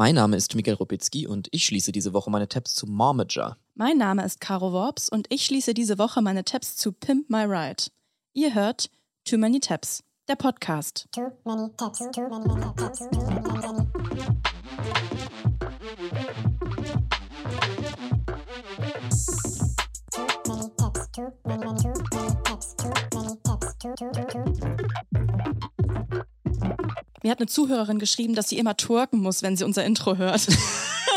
Mein Name ist Miguel Robitzky und ich schließe diese Woche meine Tabs zu Momager. Mein Name ist Caro Worps und ich schließe diese Woche meine Tabs zu Pimp My Ride. Ihr hört Too Many Tabs, der Podcast. Too many tabs, too many tabs, too many, many. Too many, many, too many tabs, too many tabs, Mir hat eine Zuhörerin geschrieben, dass sie immer twerken muss, wenn sie unser Intro hört.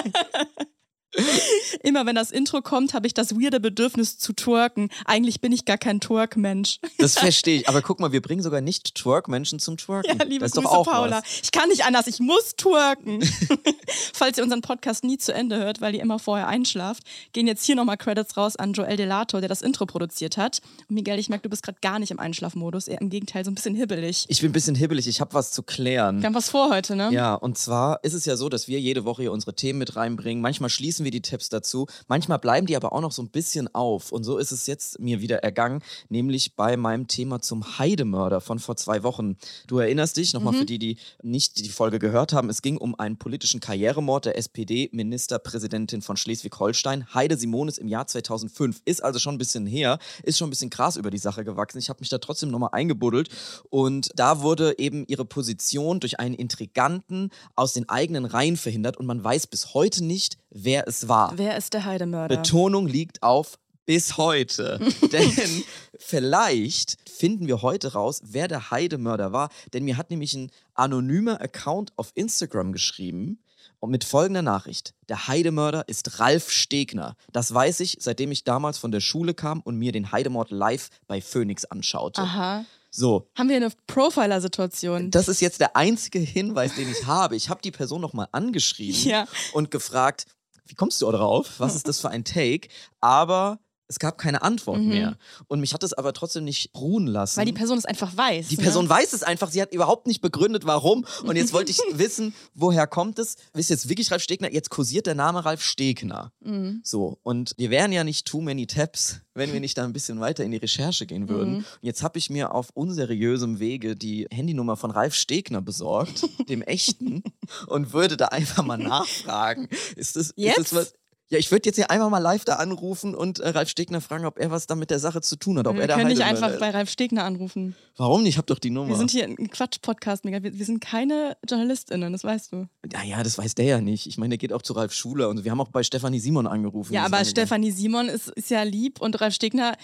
Immer wenn das Intro kommt, habe ich das weirde Bedürfnis zu twerken. Eigentlich bin ich gar kein Twerk-Mensch. Das verstehe ich. Aber guck mal, wir bringen sogar nicht Twerk-Menschen zum Twerken. Ja, liebe das Grüße, Paula. Was. Ich kann nicht anders, ich muss twerken. Falls ihr unseren Podcast nie zu Ende hört, weil ihr immer vorher einschlaft, gehen jetzt hier nochmal Credits raus an Joel Delato, der das Intro produziert hat. Und Miguel, ich merke, du bist gerade gar nicht im Einschlafmodus, eher im Gegenteil, so ein bisschen hibbelig. Ich bin ein bisschen hibbelig, ich habe was zu klären. Wir haben was vor heute, ne? Ja, und zwar ist es ja so, dass wir jede Woche hier unsere Themen mit reinbringen. Manchmal schließen wir die Tipps dazu, manchmal bleiben die aber auch noch so ein bisschen auf. Und so ist es jetzt mir wieder ergangen, nämlich bei meinem Thema zum Heidemörder von vor zwei Wochen. Du erinnerst dich, nochmal Mhm. für die, die nicht die Folge gehört haben, es ging um einen politischen Karrieremord der SPD-Ministerpräsidentin von Schleswig-Holstein, Heide Simonis im Jahr 2005. Ist also schon ein bisschen her, ist schon ein bisschen krass über die Sache gewachsen. Ich habe mich da trotzdem nochmal eingebuddelt und da wurde eben ihre Position durch einen Intriganten aus den eigenen Reihen verhindert und man weiß bis heute nicht, wer es war. Wer ist der Heidemörder? Betonung liegt auf bis heute. Denn vielleicht finden wir heute raus, wer der Heidemörder war. Denn mir hat nämlich ein anonymer Account auf Instagram geschrieben und mit folgender Nachricht. Der Heidemörder ist Ralf Stegner. Das weiß ich, seitdem ich damals von der Schule kam und mir den Heidemord live bei Phoenix anschaute. Aha. So, Haben wir eine Profiler-Situation? das ist jetzt der einzige Hinweis, den ich habe. Ich habe die Person nochmal angeschrieben Ja. und gefragt, wie kommst du da drauf? Was ist das für ein Take? Aber es gab keine Antwort Mhm. mehr. Und mich hat es aber trotzdem nicht ruhen lassen. Weil die Person es einfach weiß. Die ne? Person weiß es einfach, sie hat überhaupt nicht begründet, warum. Und jetzt wollte ich wissen, woher kommt es? Wisst ihr jetzt wirklich Ralf Stegner? Jetzt kursiert der Name Ralf Stegner. Mhm. So, und wir wären ja nicht too many tabs, wenn wir nicht da ein bisschen weiter in die Recherche gehen würden. Mhm. Und jetzt habe ich mir auf unseriösem Wege die Handynummer von Ralf Stegner besorgt, dem echten, und würde da einfach mal nachfragen. Ist das, Jetzt? Ist das was? Ja, ich würde jetzt hier einfach mal live da anrufen und äh, Ralf Stegner fragen, ob er was da mit der Sache zu tun hat. Ob Wir er der können nicht einfach ist. bei Ralf Stegner anrufen. Warum nicht? Ich habe doch die Nummer. Wir sind hier ein Quatsch-Podcast. Wir, wir sind keine JournalistInnen, das weißt du. ja, ja, das weiß der ja nicht. Ich meine, der geht auch zu Ralf Schuler und wir haben auch bei Stefanie Simon angerufen. Ja, aber Stefanie Simon ist, ist ja lieb und Ralf Stegner,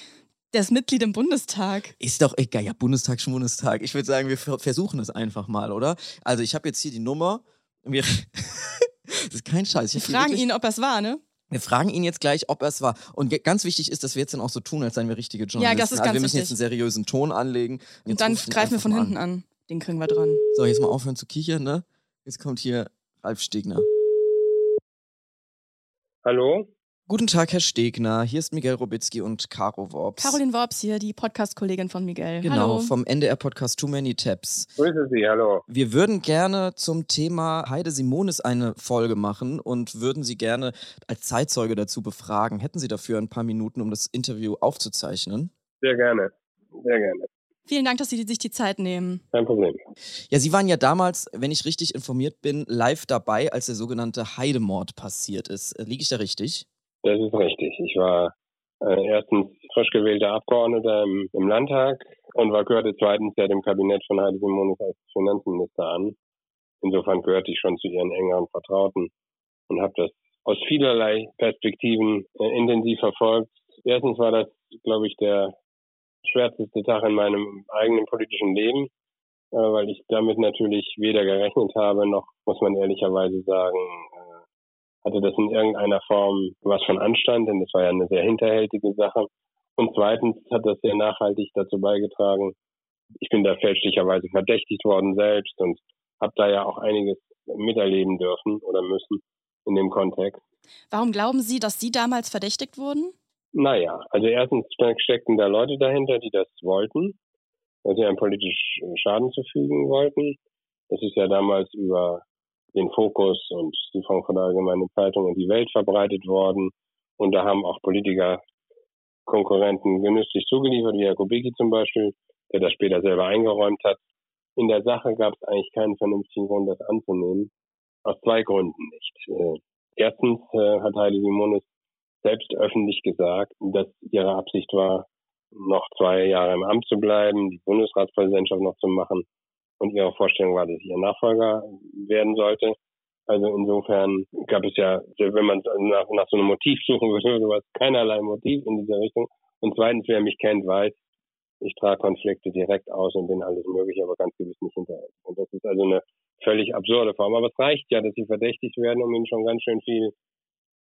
der ist Mitglied im Bundestag. Ist doch egal. Ja, Bundestag, Schwundestag. Ich würde sagen, wir ver- versuchen es einfach mal, oder? Also, ich habe jetzt hier die Nummer. Wir das ist kein Scheiß. Wir fragen ihn, ob er es war, ne? Wir fragen ihn jetzt gleich, ob er es war. Und ganz wichtig ist, dass wir jetzt dann auch so tun, als seien wir richtige Journalisten. das ist also ganz wir müssen jetzt einen seriösen Ton anlegen. Und Jetzt dann ich ihn greifen wir von hinten an. Den kriegen wir dran. So, jetzt mal aufhören zu kichern, ne? Jetzt kommt hier Ralf Stegner. Hallo? Guten Tag, Herr Stegner. Hier ist Miguel Robitzky und Caro Worps. Caroline Worps hier, die Podcast-Kollegin von Miguel. Genau, Hallo. vom NDR-Podcast Too Many Tabs. Grüße Sie, hallo. Wir würden gerne zum Thema Heide Simonis eine Folge machen und würden Sie gerne als Zeitzeuge dazu befragen. Hätten Sie dafür ein paar Minuten, um das Interview aufzuzeichnen? Sehr gerne. Sehr gerne. Vielen Dank, dass Sie sich die Zeit nehmen. Kein Problem. Ja, Sie waren ja damals, wenn ich richtig informiert bin, live dabei, als der sogenannte Heidemord passiert ist. Liege ich da richtig? Das ist richtig. Ich war äh, erstens frisch gewählter Abgeordneter im, im Landtag und war gehörte zweitens ja dem Kabinett von Heidi Simonis als Finanzminister an. Insofern gehörte ich schon zu ihren engeren Vertrauten und habe das aus vielerlei Perspektiven äh, intensiv verfolgt. Erstens war das, glaube ich, der schwärzeste Tag in meinem eigenen politischen Leben, äh, weil ich damit natürlich weder gerechnet habe, noch, muss man ehrlicherweise sagen, äh, hatte das in irgendeiner Form was von Anstand, denn das war ja eine sehr hinterhältige Sache. Und zweitens hat das sehr nachhaltig dazu beigetragen. Ich bin da fälschlicherweise verdächtigt worden selbst und habe da ja auch einiges miterleben dürfen oder müssen in dem Kontext. Warum glauben Sie, dass Sie damals verdächtigt wurden? Naja, also erstens steckten da Leute dahinter, die das wollten, weil sie einem politisch Schaden zufügen wollten. Das ist ja damals über den Fokus und die Frankfurter Allgemeine Zeitung und die Welt verbreitet worden. Und da haben auch Politiker Konkurrenten genüsslich zugeliefert, wie Herr Kubicki zum Beispiel, der das später selber eingeräumt hat. In der Sache gab es eigentlich keinen vernünftigen Grund, das anzunehmen. Aus zwei Gründen nicht. Äh, erstens äh, hat Heidi Simonis selbst öffentlich gesagt, dass ihre Absicht war, noch zwei Jahre im Amt zu bleiben, die Bundesratspräsidentschaft noch zu machen und ihre Vorstellung war, dass ich ihr Nachfolger werden sollte. Also insofern gab es ja, wenn man nach, nach so einem Motiv suchen würde, sowas, keinerlei Motiv in dieser Richtung. Und zweitens, wer mich kennt, weiß, ich trage Konflikte direkt aus und bin alles mögliche, aber ganz gewiss nicht hinterher. Und das ist also eine völlig absurde Form. Aber es reicht ja, dass sie verdächtigt werden, um ihnen schon ganz schön viel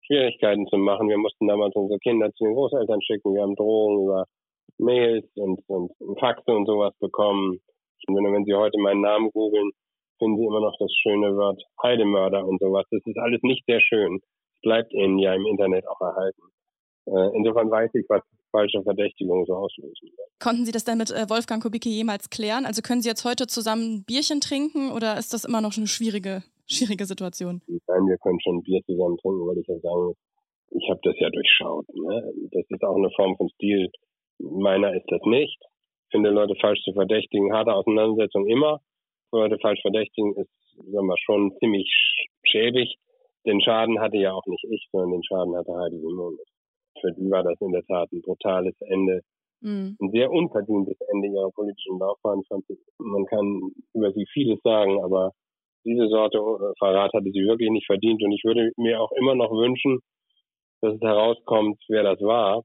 Schwierigkeiten zu machen. Wir mussten damals unsere Kinder zu den Großeltern schicken. Wir haben Drohungen über Mails und, und Faxe und sowas bekommen. Und wenn Sie heute meinen Namen googeln, finden Sie immer noch das schöne Wort Heidemörder und sowas. Das ist alles nicht sehr schön. Es bleibt Ihnen ja im Internet auch erhalten. Äh, insofern weiß ich, was falsche Verdächtigungen so auslösen. Konnten Sie das denn mit äh, Wolfgang Kubicki jemals klären? Also können Sie jetzt heute zusammen ein Bierchen trinken oder ist das immer noch eine schwierige, schwierige Situation? Nein, wir können schon ein Bier zusammen trinken, weil ich ja sagen muss, ich habe das ja durchschaut. Ne? Das ist auch eine Form von Stil. Meiner ist das nicht. Ich finde Leute falsch zu verdächtigen, harte Auseinandersetzung immer. Leute falsch verdächtigen ist, sagen wir, schon ziemlich schäbig. Den Schaden hatte ja auch nicht ich, sondern den Schaden hatte Heidi Simon für die war das in der Tat ein brutales Ende. Mhm. Ein sehr unverdientes Ende ihrer politischen Laufbahn. Man kann über sie vieles sagen, aber diese Sorte äh, Verrat hatte sie wirklich nicht verdient. Und ich würde mir auch immer noch wünschen, dass es herauskommt, wer das war,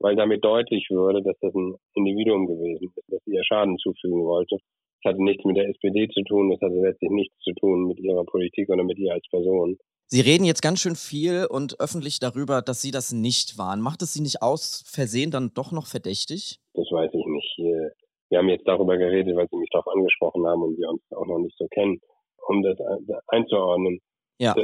weil damit deutlich würde, dass das ein Individuum gewesen ist, dass sie ihr Schaden zufügen wollte. Das hatte nichts mit der SPD zu tun, das hatte letztlich nichts zu tun mit ihrer Politik oder mit ihr als Person. Sie reden jetzt ganz schön viel und öffentlich darüber, dass Sie das nicht waren. Macht es Sie nicht aus Versehen dann doch noch verdächtig? Das weiß ich nicht. Wir haben jetzt darüber geredet, weil Sie mich darauf angesprochen haben und wir uns auch noch nicht so kennen, um das einzuordnen. Ja.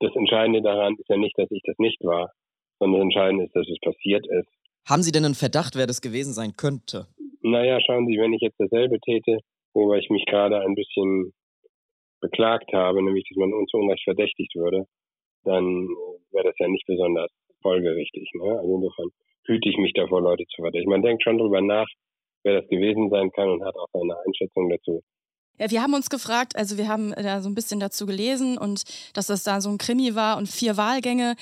Das Entscheidende daran ist ja nicht, dass ich das nicht war, sondern das Entscheidende ist, dass es passiert ist. Haben Sie denn einen Verdacht, wer das gewesen sein könnte? Naja, schauen Sie, wenn ich jetzt dasselbe täte, worüber ich mich gerade ein bisschen beklagt habe, nämlich dass man uns Unrecht verdächtigt würde, dann wäre das ja nicht besonders folgerichtig. Ne? Also insofern hüte ich mich davor, Leute zu verdächtigen. Man denkt schon drüber nach, wer das gewesen sein kann und hat auch seine Einschätzung dazu. Ja, wir haben uns gefragt, also wir haben da so ein bisschen dazu gelesen und dass das da so ein Krimi war und vier Wahlgänge.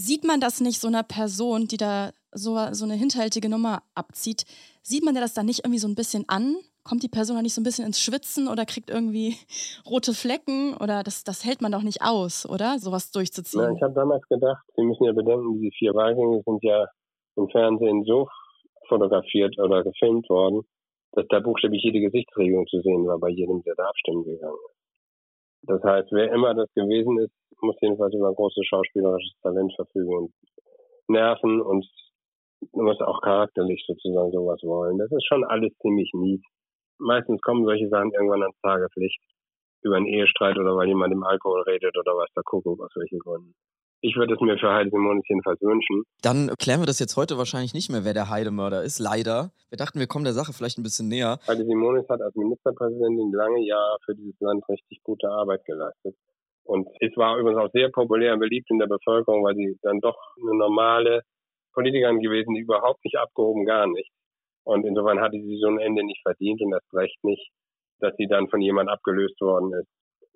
Sieht man das nicht so einer Person, die da so, so eine hinterhältige Nummer abzieht, sieht man das dann nicht irgendwie so ein bisschen an? kommt die Person dann nicht so ein bisschen ins Schwitzen oder kriegt irgendwie rote Flecken oder das, das hält man doch nicht aus, oder? Sowas durchzuziehen. Ja, ich habe damals gedacht, Sie müssen ja bedenken, diese vier Wahlgänge sind ja im Fernsehen so fotografiert oder gefilmt worden, dass da buchstäblich jede Gesichtsregung zu sehen war bei jedem, der da abstimmen gegangen ist. Das heißt, wer immer das gewesen ist, muss jedenfalls über großes schauspielerisches Talent verfügen und Nerven und muss auch charakterlich sozusagen sowas wollen. Das ist schon alles ziemlich mies meistens kommen solche Sachen irgendwann ans Tageslicht. Über einen Ehestreit oder weil jemand im Alkohol redet oder was da gucken, aus welchen Gründen. Ich würde es mir für Heide Simonis jedenfalls wünschen. Dann klären wir das jetzt heute wahrscheinlich nicht mehr, wer der Heidemörder ist, leider. Wir dachten, wir kommen der Sache vielleicht ein bisschen näher. Heide Simonis hat als Ministerpräsidentin lange Jahre für dieses Land richtig gute Arbeit geleistet. Und es war übrigens auch sehr populär und beliebt in der Bevölkerung, weil sie dann doch eine normale Politikerin gewesen, die überhaupt nicht abgehoben, gar nicht. Und insofern hatte sie so ein Ende nicht verdient und das recht nicht, dass sie dann von jemand abgelöst worden ist,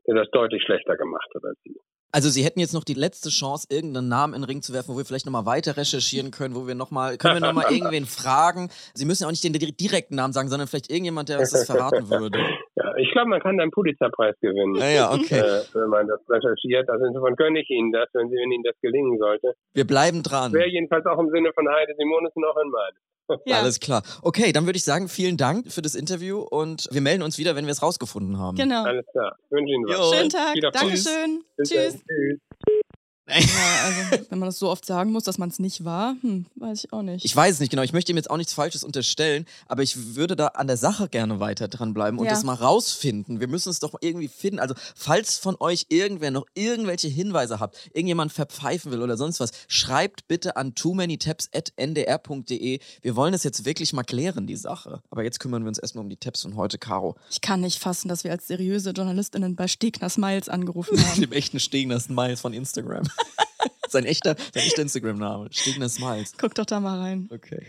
der das deutlich schlechter gemacht hat als sie. Also Sie hätten jetzt noch die letzte Chance, irgendeinen Namen in den Ring zu werfen, wo wir vielleicht nochmal weiter recherchieren können, wo wir nochmal, können wir nochmal irgendwen fragen? Sie müssen ja auch nicht den direkten Namen sagen, sondern vielleicht irgendjemand, der uns das verraten würde. Ja, ich glaube, man kann einen Pulitzerpreis gewinnen. Naja, okay. Äh, wenn man das recherchiert. Also insofern gönne ich Ihnen das, wenn, Sie, wenn Ihnen das gelingen sollte. Wir bleiben dran. Wäre jedenfalls auch im Sinne von Heide Simonis noch in meinem. Ja. Alles klar. Okay, dann würde ich sagen, vielen Dank für das Interview und wir melden uns wieder, wenn wir es rausgefunden haben. Genau. Alles klar. Ich wünsche Ihnen was. Schönen Tag. Dankeschön. Tschüss. Tschüss. Ja, also, wenn man das so oft sagen muss, dass man es nicht war, hm, weiß ich auch nicht. Ich weiß es nicht genau. Ich möchte ihm jetzt auch nichts Falsches unterstellen, aber ich würde da an der Sache gerne weiter dranbleiben und ja. das mal rausfinden. Wir müssen es doch irgendwie finden. Also, falls von euch irgendwer noch irgendwelche Hinweise habt, irgendjemand verpfeifen will oder sonst was, schreibt bitte an too many ndr.de. Wir wollen es jetzt wirklich mal klären, die Sache. Aber jetzt kümmern wir uns erstmal um die Tabs von heute, Caro. Ich kann nicht fassen, dass wir als seriöse JournalistInnen bei Stegner Smiles angerufen haben. Dem echten Stegner Smiles von Instagram. sein echter, sein echter Instagram-Name. Stegner Smiles. Guck doch da mal rein. Okay.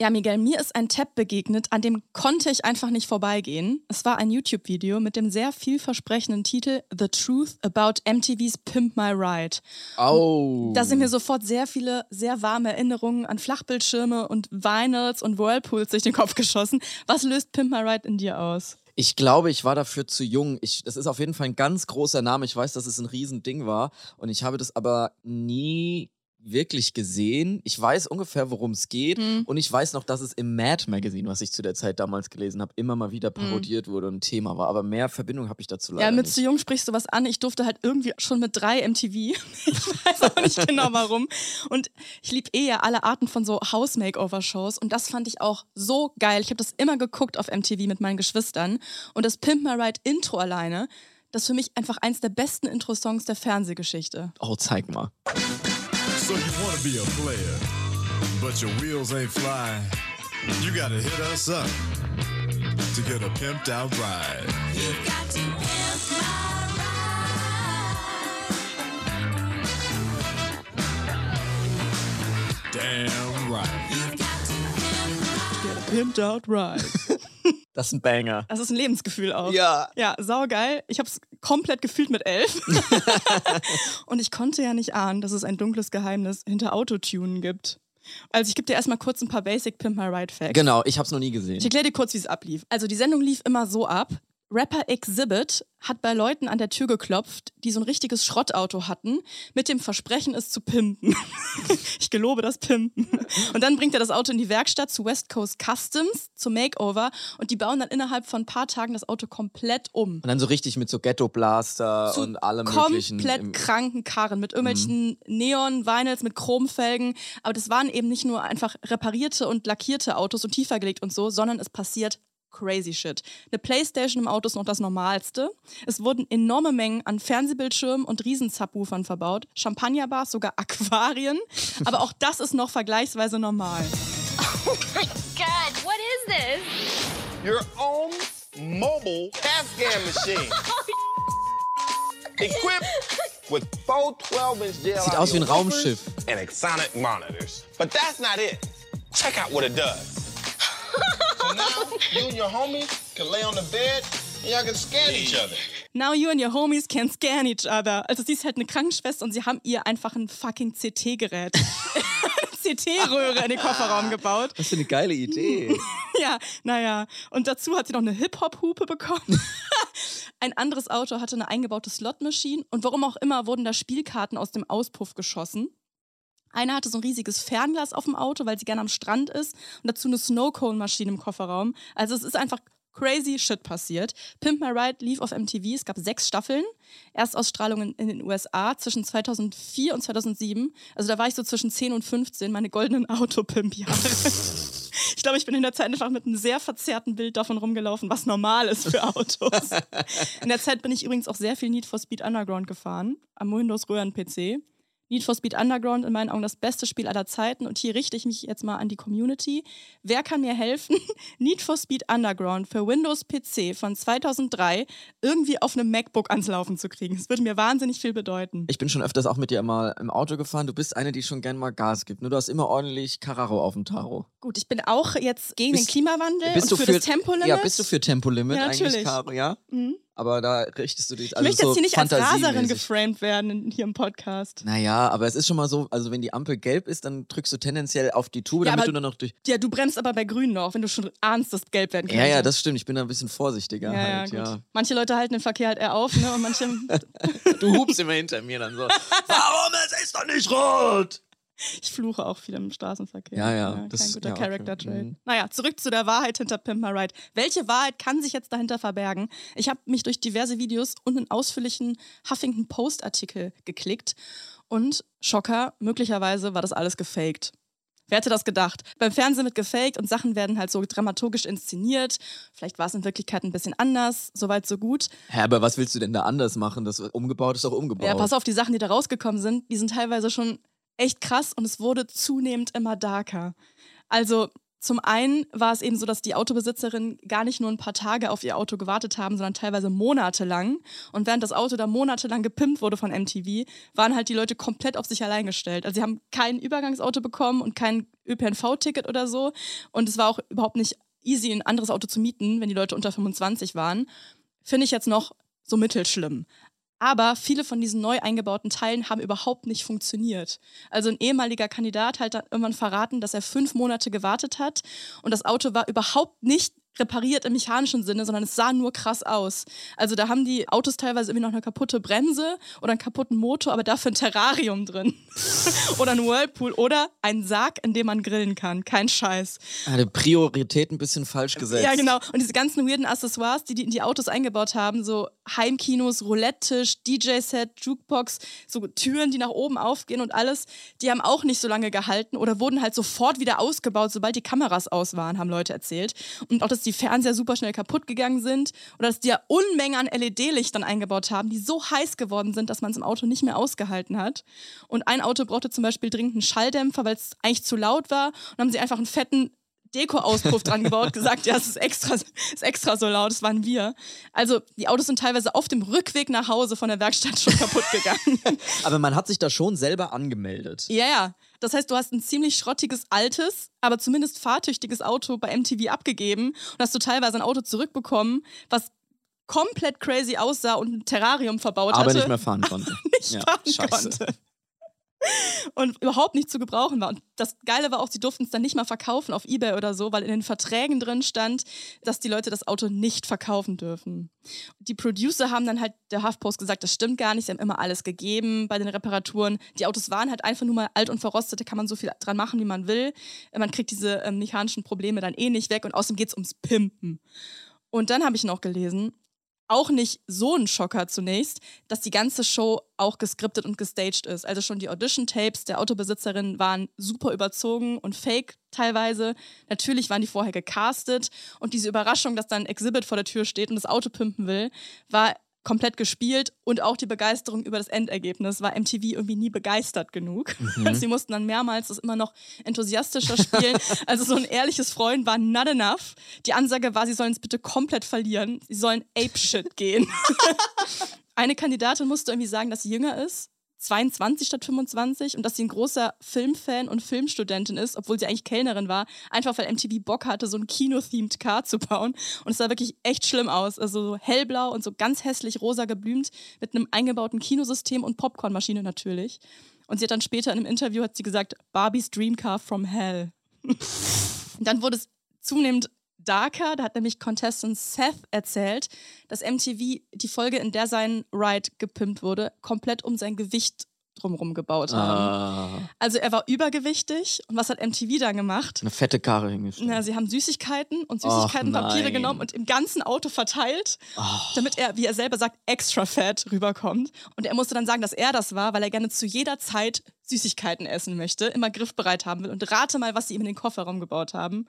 Ja, Miguel, mir ist ein Tab begegnet, an dem konnte ich einfach nicht vorbeigehen. Es war ein YouTube-Video mit dem sehr vielversprechenden Titel The Truth About MTV's Pimp My Ride. Oh. Da sind mir sofort sehr viele, sehr warme Erinnerungen an Flachbildschirme und Vinyls und Whirlpools durch den Kopf geschossen. Was löst Pimp My Ride in dir aus? Ich glaube, ich war dafür zu jung. Ich, das ist auf jeden Fall ein ganz großer Name. Ich weiß, dass es ein Riesending war. Und ich habe das aber nie wirklich gesehen. Ich weiß ungefähr, worum es geht. Hm. Und ich weiß noch, dass es im Mad Magazine, was ich zu der Zeit damals gelesen habe, immer mal wieder parodiert wurde und ein Thema war. Aber mehr Verbindung habe ich dazu leider. Ja, mit nicht. zu jung sprichst du was an. Ich durfte halt irgendwie schon mit drei MTV. Ich weiß auch nicht genau warum. Und ich liebe eh ja alle Arten von so House-Makeover-Shows. Und das fand ich auch so geil. Ich habe das immer geguckt auf MTV mit meinen Geschwistern. Und das Pimp My Ride Intro alleine, das ist für mich einfach eins der besten Intro-Songs der Fernsehgeschichte. Oh, zeig mal. So you wanna be a player, but your wheels ain't flying. You gotta hit us up to get a pimped out ride. You got to pimp my ride. Damn right. Get a pimped out ride. Das ist ein Banger. Das ist ein Lebensgefühl auch. Ja. Ja, saugeil. Ich habe es komplett gefühlt mit elf. und ich konnte ja nicht ahnen, dass es ein dunkles Geheimnis hinter Autotunen gibt. Also ich gebe dir erstmal kurz ein paar Basic Pimp My Ride Facts. Genau, ich habe es noch nie gesehen. Ich erkläre dir kurz, wie es ablief. Also die Sendung lief immer so ab. Rapper Exhibit hat bei Leuten an der Tür geklopft, die so ein richtiges Schrottauto hatten, mit dem Versprechen, es zu pimpen. ich gelobe das Pimpen. Und dann bringt er das Auto in die Werkstatt zu West Coast Customs, zum Makeover und die bauen dann innerhalb von ein paar Tagen das Auto komplett um. Und dann so richtig mit so Ghetto-Blaster und allem möglichen. komplett kranken Karren mit irgendwelchen Neon-Vinyls mit Chromfelgen. Aber das waren eben nicht nur einfach reparierte und lackierte Autos und tiefer gelegt und so, sondern es passiert crazy shit. Eine Playstation im Auto ist noch das Normalste. Es wurden enorme Mengen an Fernsehbildschirmen und Riesen-Subwoofern verbaut, Champagnerbars, sogar Aquarien. Aber auch das ist noch vergleichsweise normal. God, what is this? your own mobile scan machine. Equipped with four 12-inch gel Sieht aus wie ein Raumschiff. And exonic monitors. But that's not it. Check out what it does. So now you and your homies can lay on the bed and y'all can scan each other. Now you and your homies can scan each other. Also sie ist halt eine Krankenschwester und sie haben ihr einfach ein fucking CT-Gerät. eine CT-Röhre in den Kofferraum gebaut. Was für eine geile Idee. Ja, naja. Und dazu hat sie noch eine Hip-Hop-Hupe bekommen. Ein anderes Auto hatte eine eingebaute Slot-Machine und warum auch immer wurden da Spielkarten aus dem Auspuff geschossen. Einer hatte so ein riesiges Fernglas auf dem Auto, weil sie gerne am Strand ist und dazu eine Snowcone-Maschine im Kofferraum. Also es ist einfach crazy shit passiert. Pimp My Ride lief auf MTV, es gab sechs Staffeln. Erstausstrahlungen in den USA zwischen 2004 und 2007. Also da war ich so zwischen 10 und 15, meine goldenen Autopimp-Jahre. Ich glaube, ich bin in der Zeit einfach mit einem sehr verzerrten Bild davon rumgelaufen, was normal ist für Autos. In der Zeit bin ich übrigens auch sehr viel Need for Speed Underground gefahren, am Windows Röhren-PC. Need for Speed Underground in meinen Augen das beste Spiel aller Zeiten. Und hier richte ich mich jetzt mal an die Community. Wer kann mir helfen, Need for Speed Underground für Windows PC von 2003 irgendwie auf einem MacBook ans Laufen zu kriegen? Das würde mir wahnsinnig viel bedeuten. Ich bin schon öfters auch mit dir mal im Auto gefahren. Du bist eine, die schon gern mal Gas gibt. Nur du hast immer ordentlich Carraro auf dem Taro. Gut, ich bin auch jetzt gegen Bist- den Klimawandel Bist und du für, das Tempolimit. Ja, bist du für Tempolimit Ja, eigentlich, natürlich. Caro, ja? Mhm. Aber da richtest du dich Ich also möchte so jetzt hier nicht als Raserin geframed werden in- hier im Podcast. Naja, aber es ist schon mal so, also wenn die Ampel gelb ist, dann drückst du tendenziell auf die Tube, Ja, damit aber- du dann noch durch. Ja, du bremst aber bei Grün noch, wenn du schon ahnst, dass gelb werden könnte. Ja, ja, das stimmt. Ich bin da ein bisschen vorsichtiger ja, halt, ja, ja. Manche Leute halten den Verkehr halt eher auf, ne? Und manche. Du hupst immer hinter mir dann so. Warum? Es ist doch nicht rot! ich fluche auch viel im Straßenverkehr. Ja, ja, kein das- guter ja, okay. Character-Trait. Mhm. Naja, zurück zu der Wahrheit hinter Pimp My Ride. Welche Wahrheit kann sich jetzt dahinter verbergen? Ich habe mich durch diverse Videos und einen ausführlichen Huffington Post-Artikel geklickt. Und Schocker, möglicherweise war das alles gefaked. Wer hätte das gedacht? Beim Fernsehen wird gefaked und Sachen werden halt so dramaturgisch inszeniert. Vielleicht war es in Wirklichkeit ein bisschen anders. Soweit, so gut. Hä, aber was willst du denn da anders machen? Das umgebaut ist doch umgebaut. Ja, pass auf, die Sachen, die da rausgekommen sind, die sind teilweise schon echt krass und es wurde zunehmend immer darker. Also, Zum einen war es eben so, dass die Autobesitzerinnen gar nicht nur ein paar Tage auf ihr Auto gewartet haben, sondern teilweise monatelang. Und während das Auto da monatelang gepimpt wurde von MTV, waren halt die Leute komplett auf sich allein gestellt. Also sie haben kein Übergangsauto bekommen und kein ÖPNV-Ticket oder so. Und es war auch überhaupt nicht easy, ein anderes Auto zu mieten, wenn die Leute unter 25 waren. Finde ich jetzt noch so mittelschlimm. Aber viele von diesen neu eingebauten Teilen haben überhaupt nicht funktioniert. Also ein ehemaliger Kandidat hat dann irgendwann verraten, dass er fünf Monate gewartet hat und das Auto war überhaupt nicht repariert im mechanischen Sinne, sondern es sah nur krass aus. Also da haben die Autos teilweise irgendwie noch eine kaputte Bremse oder einen kaputten Motor, aber dafür ein Terrarium drin. oder ein Whirlpool oder ein Sarg, in dem man grillen kann. Kein Scheiß. Eine Priorität ein bisschen falsch gesetzt. Ja, genau. Und diese ganzen weirden Accessoires, die die in die Autos eingebaut haben, so Heimkinos, Roulette-Tisch, DJ-Set, Jukebox, so Türen, die nach oben aufgehen und alles, die haben auch nicht so lange gehalten oder wurden halt sofort wieder ausgebaut, sobald die Kameras aus waren, haben Leute erzählt. Und auch das die Fernseher super schnell kaputt gegangen sind oder dass die ja Unmengen an LED-Lichtern eingebaut haben, die so heiß geworden sind, dass man es im Auto nicht mehr ausgehalten hat. Und ein Auto brauchte zum Beispiel dringend einen Schalldämpfer, weil es eigentlich zu laut war. Und haben sie einfach einen fetten Deko-Auspuff dran gebaut, gesagt, ja, es ist extra, ist extra so laut, das waren wir. Also die Autos sind teilweise auf dem Rückweg nach Hause von der Werkstatt schon kaputt gegangen. Aber man hat sich da schon selber angemeldet. Ja, ja. Das heißt, du hast ein ziemlich schrottiges, altes, aber zumindest fahrtüchtiges Auto bei MTV abgegeben und hast du teilweise ein Auto zurückbekommen, was komplett crazy aussah und ein Terrarium verbaut aber hatte. nicht mehr fahren konnte. nicht Ja, fahren scheiße. konnte. Und überhaupt nicht zu gebrauchen war. Und das Geile war auch, sie durften es dann nicht mal verkaufen auf Ebay oder so, weil in den Verträgen drin stand, dass die Leute das Auto nicht verkaufen dürfen. Die Producer haben dann halt der HuffPost gesagt, das stimmt gar nicht, sie haben immer alles gegeben bei den Reparaturen. Die Autos waren halt einfach nur mal alt und verrostet, da kann man so viel dran machen, wie man will. Man kriegt diese ähm, mechanischen Probleme dann eh nicht weg und außerdem geht es ums Pimpen. Und dann habe ich noch gelesen, auch nicht so ein Schocker zunächst, dass die ganze Show auch geskriptet und gestaged ist. Also schon die Audition-Tapes der Autobesitzerin waren super überzogen und fake teilweise. Natürlich waren die vorher gecastet und diese Überraschung, dass dann Exhibit vor der Tür steht und das Auto pimpen will, war komplett gespielt und auch die Begeisterung über das Endergebnis war MTV irgendwie nie begeistert genug. Sie mussten dann mehrmals das immer noch enthusiastischer spielen. also so ein ehrliches Freuen war not enough. Die Ansage war, sie sollen es bitte komplett verlieren. Sie sollen Ape-Shit gehen. Eine Kandidatin musste irgendwie sagen, dass sie jünger ist. 22 statt 25 und dass sie ein großer Filmfan und Filmstudentin ist, obwohl sie eigentlich Kellnerin war, einfach weil MTV Bock hatte, so ein Kino-themed Car zu bauen. Und es sah wirklich echt schlimm aus. Also so hellblau und so ganz hässlich rosa geblümt mit einem eingebauten Kinosystem und Popcornmaschine natürlich. Und sie hat dann später in einem Interview hat sie gesagt, Barbies Dream Car from Hell. dann wurde es zunehmend darker. Da hat nämlich Contestant Seth erzählt, dass MTV die Folge, in der sein Ride gepimpt wurde, komplett um sein Gewicht drumherum gebaut haben. Ah, Also er war übergewichtig und was hat MTV dann gemacht? eine fette Karre hingestellt. Na, sie haben Süßigkeiten und Süßigkeitenpapiere genommen und im ganzen Auto verteilt, Oh. damit er, wie er selber sagt, extra fat rüberkommt. Und er musste dann sagen, dass er das war, weil er gerne zu jeder Zeit Süßigkeiten essen möchte, immer griffbereit haben will. Und rate mal, was sie ihm in den Kofferraum gebaut haben.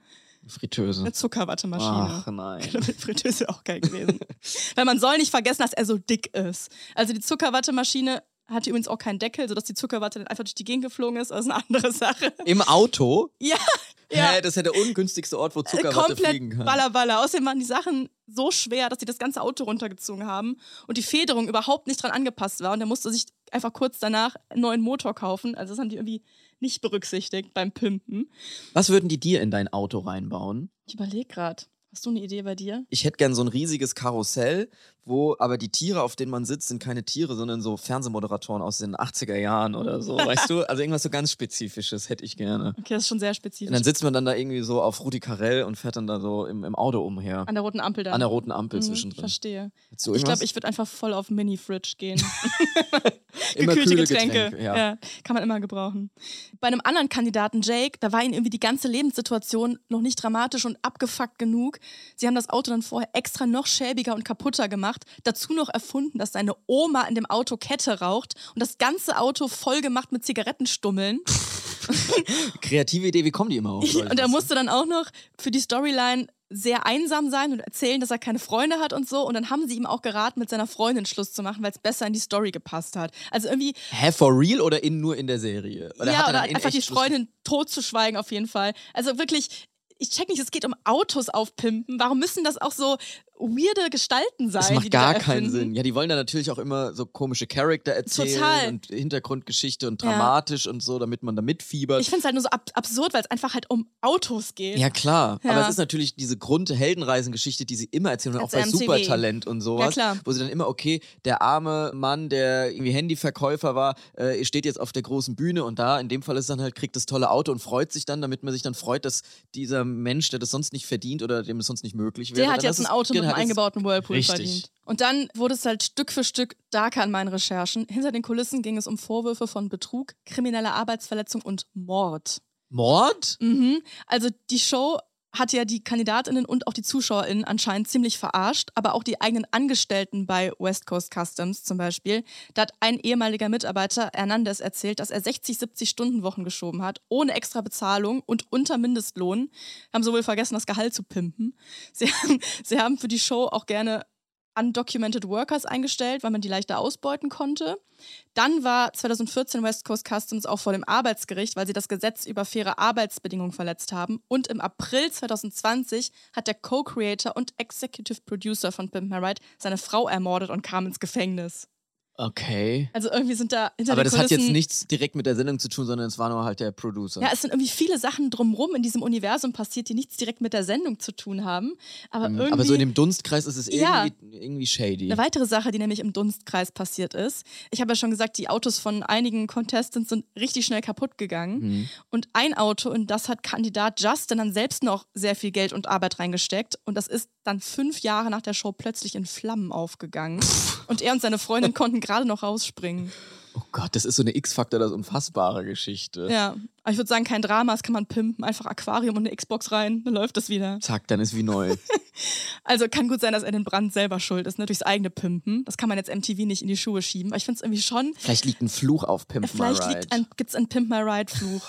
Fritteuse. Eine Zuckerwattemaschine. Ach nein. Mit Fritteuse auch geil gewesen. Weil man soll nicht vergessen, dass er so dick ist. Also die Zuckerwattemaschine hatte übrigens auch keinen Deckel, sodass die Zuckerwatte dann einfach durch die Gegend geflogen ist. Das ist eine andere Sache. Im Auto? Ja, ja. Hä, das ist ja der ungünstigste Ort, wo Zuckerwatte fliegen komplett kann. baller, baller. Außerdem waren die Sachen so schwer, dass sie das ganze Auto runtergezogen haben und die Federung überhaupt nicht dran angepasst war. Und er musste sich einfach kurz danach einen neuen Motor kaufen. Also das haben die irgendwie nicht berücksichtigt beim Pimpen. Was würden die dir in dein Auto reinbauen? Ich überlege gerade. Hast du eine Idee bei dir? Ich hätte gern so ein riesiges Karussell, wo aber die Tiere, auf denen man sitzt, sind keine Tiere, sondern so Fernsehmoderatoren aus den 80er Jahren oder so, weißt du? Also irgendwas so ganz Spezifisches hätte ich gerne. Okay, das ist schon sehr Und spezifisch. dann sitzt man dann da irgendwie so auf Rudi Carell und fährt dann da so im, im Auto umher. An der roten Ampel dann. An der roten Ampel Mhm, zwischendrin. Verstehe. Du Ich glaube, ich würde einfach voll auf Mini-Fridge gehen. Immer Gekühlte kühle Getränke. Getränke, ja. kann man immer gebrauchen. Bei einem anderen Kandidaten, Jake, da war ihnen irgendwie die ganze Lebenssituation noch nicht dramatisch und abgefuckt genug. Sie haben das Auto dann vorher extra noch schäbiger und kaputter gemacht. Dazu noch erfunden, dass seine Oma in dem Auto Kette raucht und das ganze Auto voll gemacht mit Zigarettenstummeln. Kreative Idee, wie kommen die immer auf? Und er musste dann auch noch für die Storyline sehr einsam sein und erzählen, dass er keine Freunde hat und so. Und dann haben sie ihm auch geraten, mit seiner Freundin Schluss zu machen, weil es besser in die Story gepasst hat. Also irgendwie, Hä, for real oder in, nur in der Serie? Oder ja, er oder einfach die Freundin totzuschweigen auf jeden Fall. Also wirklich, ich check nicht, es geht um Autos aufpimpen. Warum müssen das auch so weirde Gestalten sein? Das macht gar da keinen? Sinn. Ja, die wollen da natürlich auch immer so komische Charakter erzählen Total. und Hintergrundgeschichte und Ja. dramatisch und so, damit man da mitfiebert. Ich finde es halt nur so ab absurd, weil es einfach halt um Autos geht. Ja, klar. Ja. Aber es ist natürlich diese Grund-Heldenreisengeschichte, die sie immer erzählen, und auch bei MTV. Supertalent und sowas. Ja, klar. Wo sie dann immer, okay, der arme Mann, der irgendwie Handyverkäufer war, äh, steht jetzt auf der großen Bühne und da, in dem Fall ist dann halt, kriegt das tolle Auto und freut sich dann, damit man sich dann freut, dass dieser Mensch, der das sonst nicht verdient oder dem es sonst nicht möglich wäre. Der hat jetzt ein Auto genau, ist- eingebauten Whirlpool Richtig. verdient. Und dann wurde es halt Stück für Stück darker an meinen Recherchen. Hinter den Kulissen ging es um Vorwürfe von Betrug, krimineller Arbeitsverletzung und Mord. Mord? Mhm. Also die Show hat ja die Kandidatinnen und auch die ZuschauerInnen anscheinend ziemlich verarscht, aber auch die eigenen Angestellten bei West Coast Customs zum Beispiel. Da hat ein ehemaliger Mitarbeiter, Hernandez, erzählt, dass er 60, 70 Stunden Wochen geschoben hat, ohne extra Bezahlung und unter Mindestlohn. Haben sowohl vergessen, das Gehalt zu pimpen. Sie haben, sie haben für die Show auch gerne undocumented workers eingestellt, weil man die leichter ausbeuten konnte. Dann war 2014 West Coast Customs auch vor dem Arbeitsgericht, weil sie das Gesetz über faire Arbeitsbedingungen verletzt haben. Und im April 2020 hat der Co-Creator und Executive Producer von Pimp My Ride seine Frau ermordet und kam ins Gefängnis. Okay. Also irgendwie sind da hinter Aber das hat jetzt Kulissen- nichts direkt mit der Sendung zu tun, sondern es war nur halt der Producer. Ja, es sind irgendwie viele Sachen drumrum in diesem Universum passiert, die nichts direkt mit der Sendung zu tun haben. Aber irgendwie. Mhm. Aber so in dem Dunstkreis ist es Ja. irgendwie, irgendwie shady. Eine weitere Sache, die nämlich im Dunstkreis passiert ist. Ich habe ja schon gesagt, die Autos von einigen Contestants sind richtig schnell kaputt gegangen. Mhm. Und ein Auto, in das hat Kandidat Justin dann selbst noch sehr viel Geld und Arbeit reingesteckt. Und das ist dann fünf Jahre nach der Show plötzlich in Flammen aufgegangen. Und er und seine Freundin konnten gerade noch rausspringen. Oh Gott, das ist so eine X-Faktor, das unfassbare Geschichte. Ja, aber ich würde sagen, kein Drama, das kann man pimpen. Einfach Aquarium und eine Xbox rein, dann läuft das wieder. Zack, dann ist wie neu. Also kann gut sein, dass er den Brand selber schuld ist, ne? durchs eigene Pimpen. Das kann man jetzt MTV nicht in die Schuhe schieben. Aber ich finde es irgendwie schon. Vielleicht liegt ein Fluch auf Pimp My Vielleicht Ride. liegt ein, gibt's einen Pimp My Ride Fluch.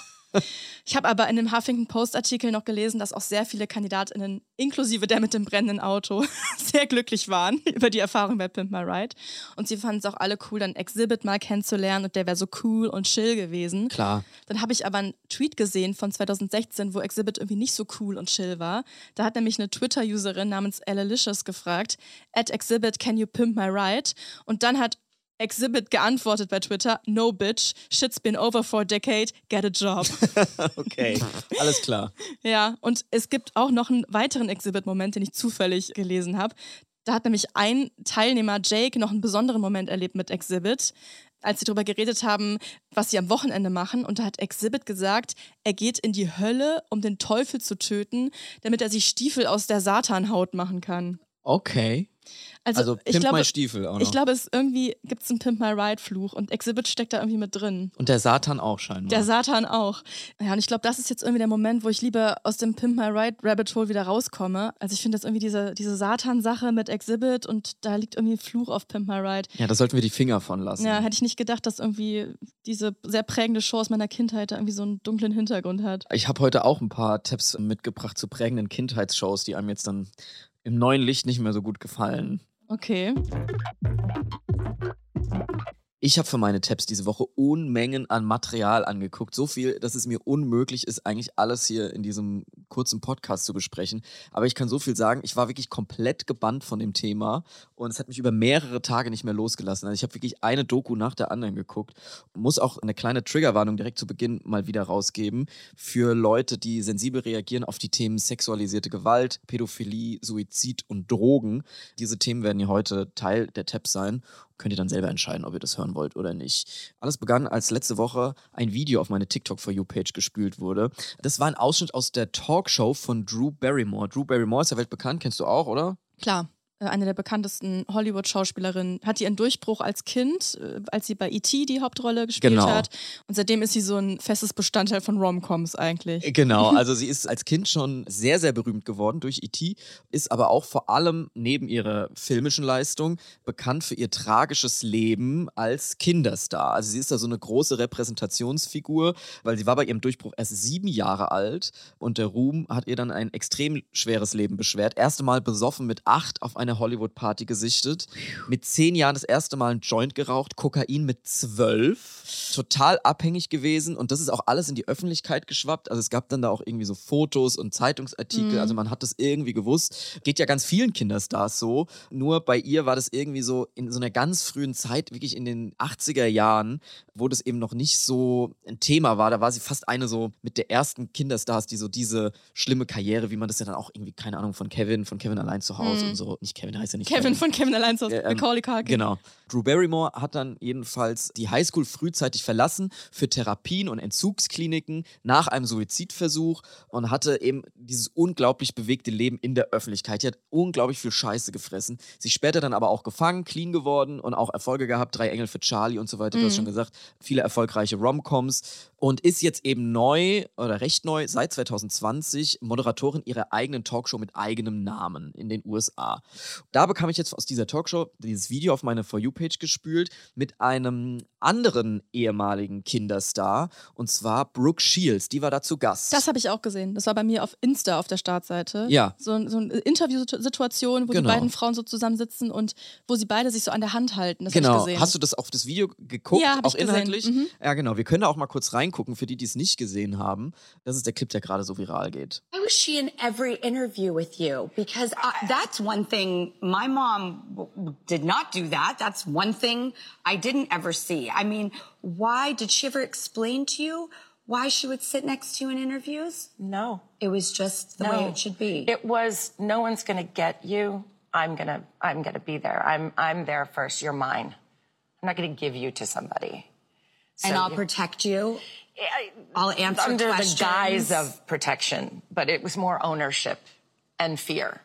Ich habe aber in dem Huffington Post Artikel noch gelesen, dass auch sehr viele Kandidatinnen, inklusive der mit dem brennenden Auto, sehr glücklich waren über die Erfahrung bei Pimp My Ride. Und sie fanden es auch alle cool, dann Exhibit mal kennenzulernen und der wäre so cool und chill gewesen. Klar. Dann habe ich aber einen Tweet gesehen von 2016, wo Exhibit irgendwie nicht so cool und chill war. Da hat nämlich eine Twitter-Userin namens Elalicious gefragt, at Exhibit, can you pimp my ride? Und dann hat Exhibit geantwortet bei Twitter, no bitch, shit's been over for a decade, get a job. Okay, alles klar. ja, und es gibt auch noch einen weiteren Exhibit-Moment, den ich zufällig gelesen habe. Da hat nämlich ein Teilnehmer, Jake, noch einen besonderen Moment erlebt mit Exhibit, als sie darüber geredet haben, was sie am Wochenende machen. Und da hat Exhibit gesagt, er geht in die Hölle, um den Teufel zu töten, damit er sich Stiefel aus der Satanhaut machen kann. Okay. Also, Also ich Pimp glaube, My Stiefel auch noch. ich glaube, es irgendwie gibt es einen Pimp My Ride Fluch und Exhibit steckt da irgendwie mit drin. Und der Satan auch scheinbar. Der Satan auch. Ja, und ich glaube, das ist jetzt irgendwie der Moment, wo ich lieber aus dem Pimp My Ride Rabbit Hole wieder rauskomme. Also ich finde jetzt irgendwie diese, diese Satan-Sache mit Exhibit und da liegt irgendwie ein Fluch auf Pimp My Ride. ja, da sollten wir die Finger von lassen. Ja, hätte ich nicht gedacht, dass irgendwie diese sehr prägende Show aus meiner Kindheit da irgendwie so einen dunklen Hintergrund hat. Ich habe heute auch ein paar Tipps mitgebracht zu prägenden Kindheitsshows, die einem jetzt dann im neuen Licht nicht mehr so gut gefallen. Okay. Ich habe für meine Tabs diese Woche Unmengen an Material angeguckt. So viel, dass es mir unmöglich ist, eigentlich alles hier in diesem kurzen Podcast zu besprechen. Aber ich kann so viel sagen, ich war wirklich komplett gebannt von dem Thema und es hat mich über mehrere Tage nicht mehr losgelassen. Also ich habe wirklich eine Doku nach der anderen geguckt. Muss auch eine kleine Triggerwarnung direkt zu Beginn mal wieder rausgeben für Leute, die sensibel reagieren auf die Themen sexualisierte Gewalt, Pädophilie, Suizid und Drogen. Diese Themen werden hier heute Teil der Tabs sein könnt ihr dann selber entscheiden, ob ihr das hören wollt oder nicht. Alles begann, als letzte Woche ein Video auf meine TikTok for You Page gespült wurde. Das war ein Ausschnitt aus der Talkshow von Drew Barrymore. Drew Barrymore ist ja weltbekannt, kennst du auch, oder? Klar. Äh, Eine der bekanntesten Hollywood-Schauspielerinnen hat ihren Durchbruch als Kind, äh, als sie bei E.T. die Hauptrolle gespielt Genau. hat. Und seitdem ist sie so ein festes Bestandteil von Romcoms eigentlich. Genau, also sie ist als Kind schon sehr, sehr berühmt geworden durch E.T., ist aber auch vor allem neben ihrer filmischen Leistung bekannt für ihr tragisches Leben als Kinderstar. Also sie ist da so eine große Repräsentationsfigur, weil sie war bei ihrem Durchbruch erst sieben Jahre alt und der Ruhm hat ihr dann ein extrem schweres Leben beschwert. Erste Mal besoffen mit acht auf einer eine Hollywood-Party gesichtet. Mit zehn Jahren das erste Mal ein Joint geraucht, Kokain mit zwölf. Total abhängig gewesen und das ist auch alles in die Öffentlichkeit geschwappt. Also es gab dann da auch irgendwie so Fotos und Zeitungsartikel. Also man hat das irgendwie gewusst. Geht ja ganz vielen Kinderstars so. Nur bei ihr war das irgendwie so in so einer ganz frühen Zeit, wirklich in den 80er Jahren, wo das eben noch nicht so ein Thema war. Da war sie fast eine so mit der ersten Kinderstars, die so diese schlimme Karriere, wie man das ja dann auch irgendwie, keine Ahnung, von Kevin, von Kevin allein zu Hause und so. Nicht Kevin heißt ja nicht Kevin von Kevin zu Hause, Ja, ähm, Macaulay Culkin. Genau. Drew Barrymore hat dann jedenfalls die Highschool frühzeitig verlassen für Therapien und Entzugskliniken nach einem Suizidversuch und hatte eben dieses unglaublich bewegte Leben in der Öffentlichkeit. Die hat unglaublich viel Scheiße gefressen. Sie später dann aber auch gefangen, clean geworden und auch Erfolge gehabt. Drei Engel für Charlie und so weiter. Du hast schon gesagt, viele erfolgreiche Romcoms und ist jetzt eben neu oder recht neu seit 2020 Moderatorin ihrer eigenen Talkshow mit eigenem Namen in den USA. Da bekam ich jetzt aus dieser Talkshow dieses Video auf meine For You-Page gespült mit einem anderen ehemaligen Kinderstar und zwar Brooke Shields. Die war da zu Gast. Das habe ich auch gesehen. Das war bei mir auf Insta auf der Startseite. Ja. So, so eine Interviewsituation, wo Genau. die beiden Frauen so zusammensitzen und wo sie beide sich so an der Hand halten. Das Genau. ich gesehen. Hast du das auf das Video geguckt? Ja, auch inhaltlich? Mhm. Ja, genau. Wir können da auch mal kurz reingucken, für die, die es nicht gesehen haben. Das ist der Clip, der gerade so viral geht. Why was she in every interview with you? Because I, that's one thing my mom did not do that. That's one thing I didn't ever see. I mean, why did she ever explain to you why she would sit next to you in interviews? No. It was just the no. way it should be. It was no one's going to get you. I'm going to I'm going to be there. I'm I'm there first. You're mine. I'm not going to give you to somebody. and I'll you- protect you. I- I'll answer under questions. the guise of protection, but it was more ownership and fear.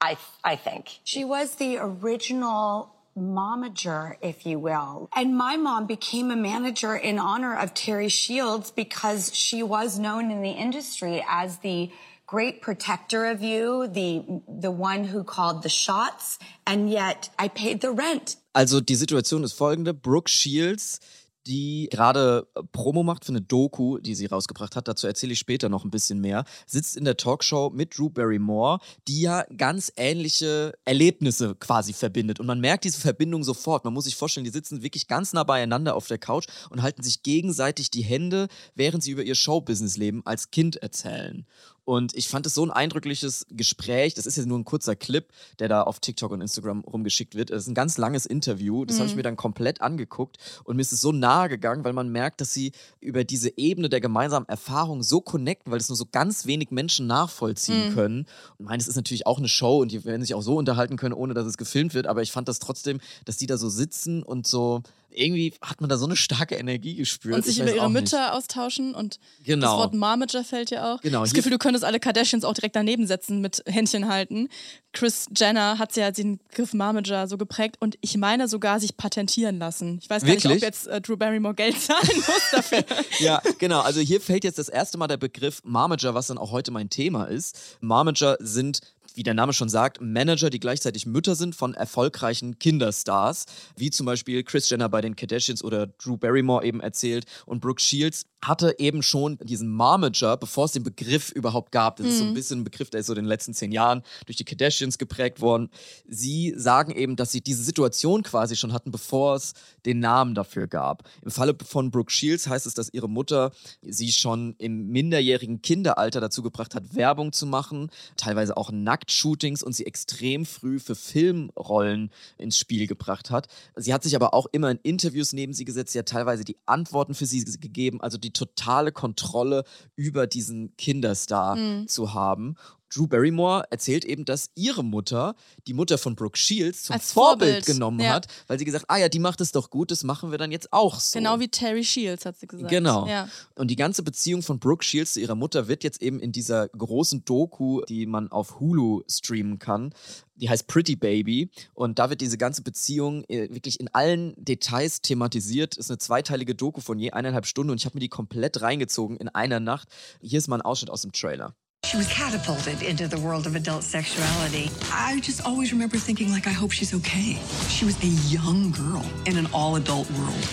I I think. She was the original momager, if you will. And my mom became a manager in honor of Terry Shields because she was known in the industry as the great protector of you, the the one who called the shots, and yet I paid the rent. Also die Situation ist folgende. Brooke Shields, die gerade äh, Promo macht für eine Doku, die sie rausgebracht hat, dazu erzähle ich später noch ein bisschen mehr, sitzt in der Talkshow mit Drew Barrymore, die ja ganz ähnliche Erlebnisse quasi verbindet. Und man merkt diese Verbindung sofort. Man muss sich vorstellen, die sitzen wirklich ganz nah beieinander auf der Couch und halten sich gegenseitig die Hände, während sie über ihr Showbusiness-Leben als Kind erzählen. Und ich fand es so ein eindrückliches Gespräch. Das ist jetzt nur ein kurzer Clip, der da auf TikTok und Instagram rumgeschickt wird. Das ist ein ganz langes Interview. Das habe ich mir dann komplett angeguckt. Und mir ist es so nahe gegangen, weil man merkt, dass sie über diese Ebene der gemeinsamen Erfahrung so connecten, weil es nur so ganz wenig Menschen nachvollziehen können. Und ich meine, es ist natürlich auch eine Show und die werden sich auch so unterhalten können, ohne dass es gefilmt wird. Aber ich fand das trotzdem, dass die da so sitzen und so. Irgendwie hat man da so eine starke Energie gespürt. und sich Ich über ihre auch nicht. Mütter austauschen und Genau. das Wort Marmager fällt ja auch. Genau, Das Gefühl, du könntest alle Kardashians auch direkt daneben setzen mit Händchen halten. Chris Jenner hat ja den Begriff Marmager so geprägt und ich meine sogar sich patentieren lassen. Ich weiß gar nicht, Wirklich? ob jetzt äh, Drew Barrymore Geld zahlen muss dafür. Ja, genau. Also hier fällt jetzt das erste Mal der Begriff Marmager, was dann auch heute mein Thema ist. Marmager sind, wie der Name schon sagt, Manager, die gleichzeitig Mütter sind von erfolgreichen Kinderstars, wie zum Beispiel Chris Jenner bei den Kardashians oder Drew Barrymore eben erzählt. Und Brooke Shields hatte eben schon diesen Marmager, bevor es den Begriff überhaupt gab. Das ist so ein bisschen ein Begriff, der ist so in den letzten zehn Jahren durch die Kardashians geprägt worden. Sie sagen eben, dass sie diese Situation quasi schon hatten, bevor es den Namen dafür gab. Im Falle von Brooke Shields heißt es, dass ihre Mutter sie schon im minderjährigen Kinderalter dazu gebracht hat, Werbung zu machen, teilweise auch Nacktshootings und sie extrem früh für Filmrollen ins Spiel gebracht hat. Sie hat sich aber auch immer in Interviews neben sie gesetzt, sie hat teilweise die Antworten für sie gegeben, also die totale Kontrolle über diesen Kinderstar zu haben. Drew Barrymore erzählt eben, dass ihre Mutter, die Mutter von Brooke Shields, zum Als Vorbild, Vorbild, genommen ja. hat, weil sie gesagt, ah ja, die macht es doch gut, das machen wir dann jetzt auch so. Genau wie Terry Shields, hat sie gesagt. Genau. Ja. Und die ganze Beziehung von Brooke Shields zu ihrer Mutter wird jetzt eben in dieser großen Doku, die man auf Hulu streamen kann, die heißt Pretty Baby. Und da wird diese ganze Beziehung äh, wirklich in allen Details thematisiert. Ist eine zweiteilige Doku von je eineinhalb Stunden und ich habe mir die komplett reingezogen in einer Nacht. Hier ist mal ein Ausschnitt aus dem Trailer. She was catapulted into the world of adult sexuality. I just always remember thinking, like, I hope she's okay. She was a young girl in an all adult world.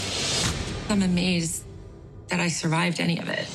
I'm amazed that I survived any of it.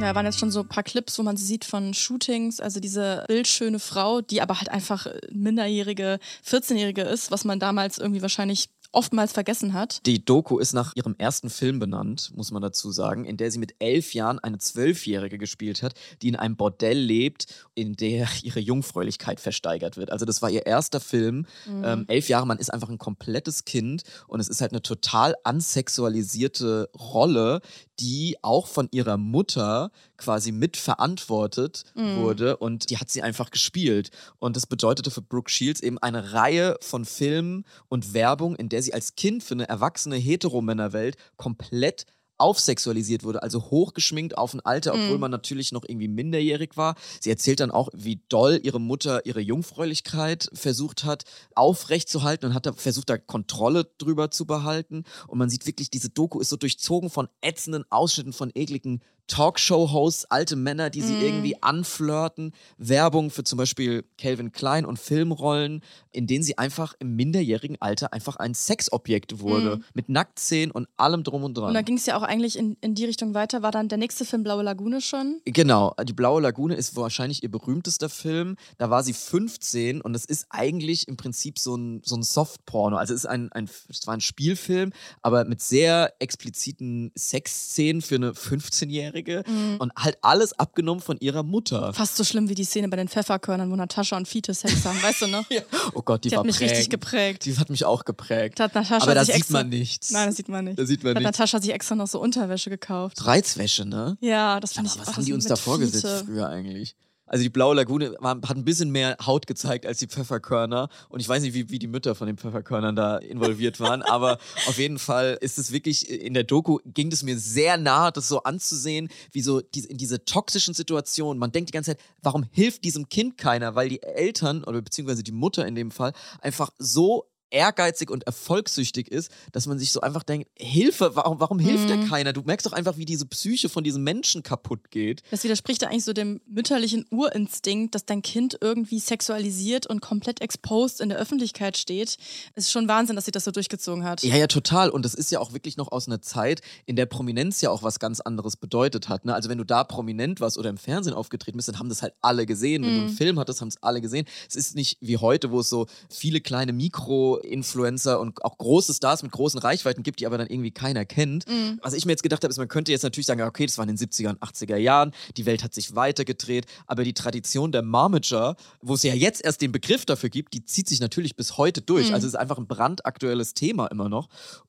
Ja, waren jetzt schon so ein paar Clips, wo man sie sieht von Shootings, also diese bildschöne Frau, die aber halt einfach minderjährige, 14-jährige ist, was man damals irgendwie wahrscheinlich oftmals vergessen hat. Die Doku ist nach ihrem ersten Film benannt, muss man dazu sagen, in der sie mit elf Jahren eine Zwölfjährige gespielt hat, die in einem Bordell lebt, in der ihre Jungfräulichkeit versteigert wird. Also das war ihr erster Film. Mhm. Ähm, elf Jahre, man ist einfach ein komplettes Kind und es ist halt eine total ansexualisierte Rolle, die auch von ihrer Mutter quasi mitverantwortet Mhm. wurde und die hat sie einfach gespielt. Und das bedeutete für Brooke Shields eben eine Reihe von Filmen und Werbung, in der sie als Kind für eine erwachsene Heteromännerwelt komplett aufsexualisiert wurde, also hochgeschminkt auf ein Alter, obwohl Mhm. man natürlich noch irgendwie minderjährig war. Sie erzählt dann auch, wie doll ihre Mutter ihre Jungfräulichkeit versucht hat, aufrechtzuhalten und hat da versucht, da Kontrolle drüber zu behalten. Und man sieht wirklich, diese Doku ist so durchzogen von ätzenden Ausschnitten von ekligen Talkshow-Hosts, alte Männer, die sie Mhm. irgendwie anflirten, Werbung für zum Beispiel Calvin Klein und Filmrollen, in denen sie einfach im minderjährigen Alter einfach ein Sexobjekt wurde, Mhm. mit Nacktszenen und allem drum und dran. Und dann ging es ja auch eigentlich in, in die Richtung weiter. War dann der nächste Film Blaue Lagune schon? Genau, die Blaue Lagune ist wahrscheinlich ihr berühmtester Film. Da war sie 15 und es ist eigentlich im Prinzip so ein, so ein Soft-Porno. Also es ist ein, ein, es war ein Spielfilm, aber mit sehr expliziten Sexszenen für eine 15-Jährige Mhm. und halt alles abgenommen von ihrer Mutter. Fast so schlimm wie die Szene bei den Pfefferkörnern, wo Natascha und Fiete Sex haben, weißt du noch? Oh Gott, die, Die war hat mich richtig prägend. geprägt. Die hat mich auch geprägt. Da hat Natascha aber da sieht extra, man nichts. Nein, das sieht man nicht. Da sieht man da hat nichts. Natascha sich extra noch so Unterwäsche gekauft. Reizwäsche, ne? Ja, das fand ich auch was haben die uns da vorgesetzt früher eigentlich? Also die Blaue Lagune war, hat ein bisschen mehr Haut gezeigt als die Pfefferkörner. Und ich weiß nicht, wie, wie die Mütter von den Pfefferkörnern da involviert waren. aber auf jeden Fall ist es wirklich, in der Doku ging es mir sehr nah, das so anzusehen, wie so die, in diese toxischen Situationen. Man denkt die ganze Zeit, warum hilft diesem Kind keiner? Weil die Eltern oder beziehungsweise die Mutter in dem Fall einfach so ehrgeizig und erfolgssüchtig ist, dass man sich so einfach denkt, Hilfe, warum, warum hilft Mhm. da keiner? Du merkst doch einfach, wie diese Psyche von diesem Menschen kaputt geht. Das widerspricht ja eigentlich so dem mütterlichen Urinstinkt, dass dein Kind irgendwie sexualisiert und komplett exposed in der Öffentlichkeit steht. Es ist schon Wahnsinn, dass sie das so durchgezogen hat. Ja, ja, total. Und das ist ja auch wirklich noch aus einer Zeit, in der Prominenz ja auch was ganz anderes bedeutet hat. Ne? Also wenn du da prominent warst oder im Fernsehen aufgetreten bist, dann haben das halt alle gesehen. Wenn du einen Mhm. Film hattest, haben es alle gesehen. Es ist nicht wie heute, wo es so viele kleine Mikro-Influencer und auch große Stars mit großen Reichweiten gibt, die aber dann irgendwie keiner kennt. Mhm. Was ich mir jetzt gedacht habe, ist, man könnte jetzt natürlich sagen, okay, das war in den 70er und 80er Jahren, die Welt hat sich weitergedreht, aber die Tradition der Momager, wo es ja jetzt erst den Begriff dafür gibt, die zieht sich natürlich bis heute durch. Mhm. Also es ist einfach ein brandaktuelles Thema immer noch.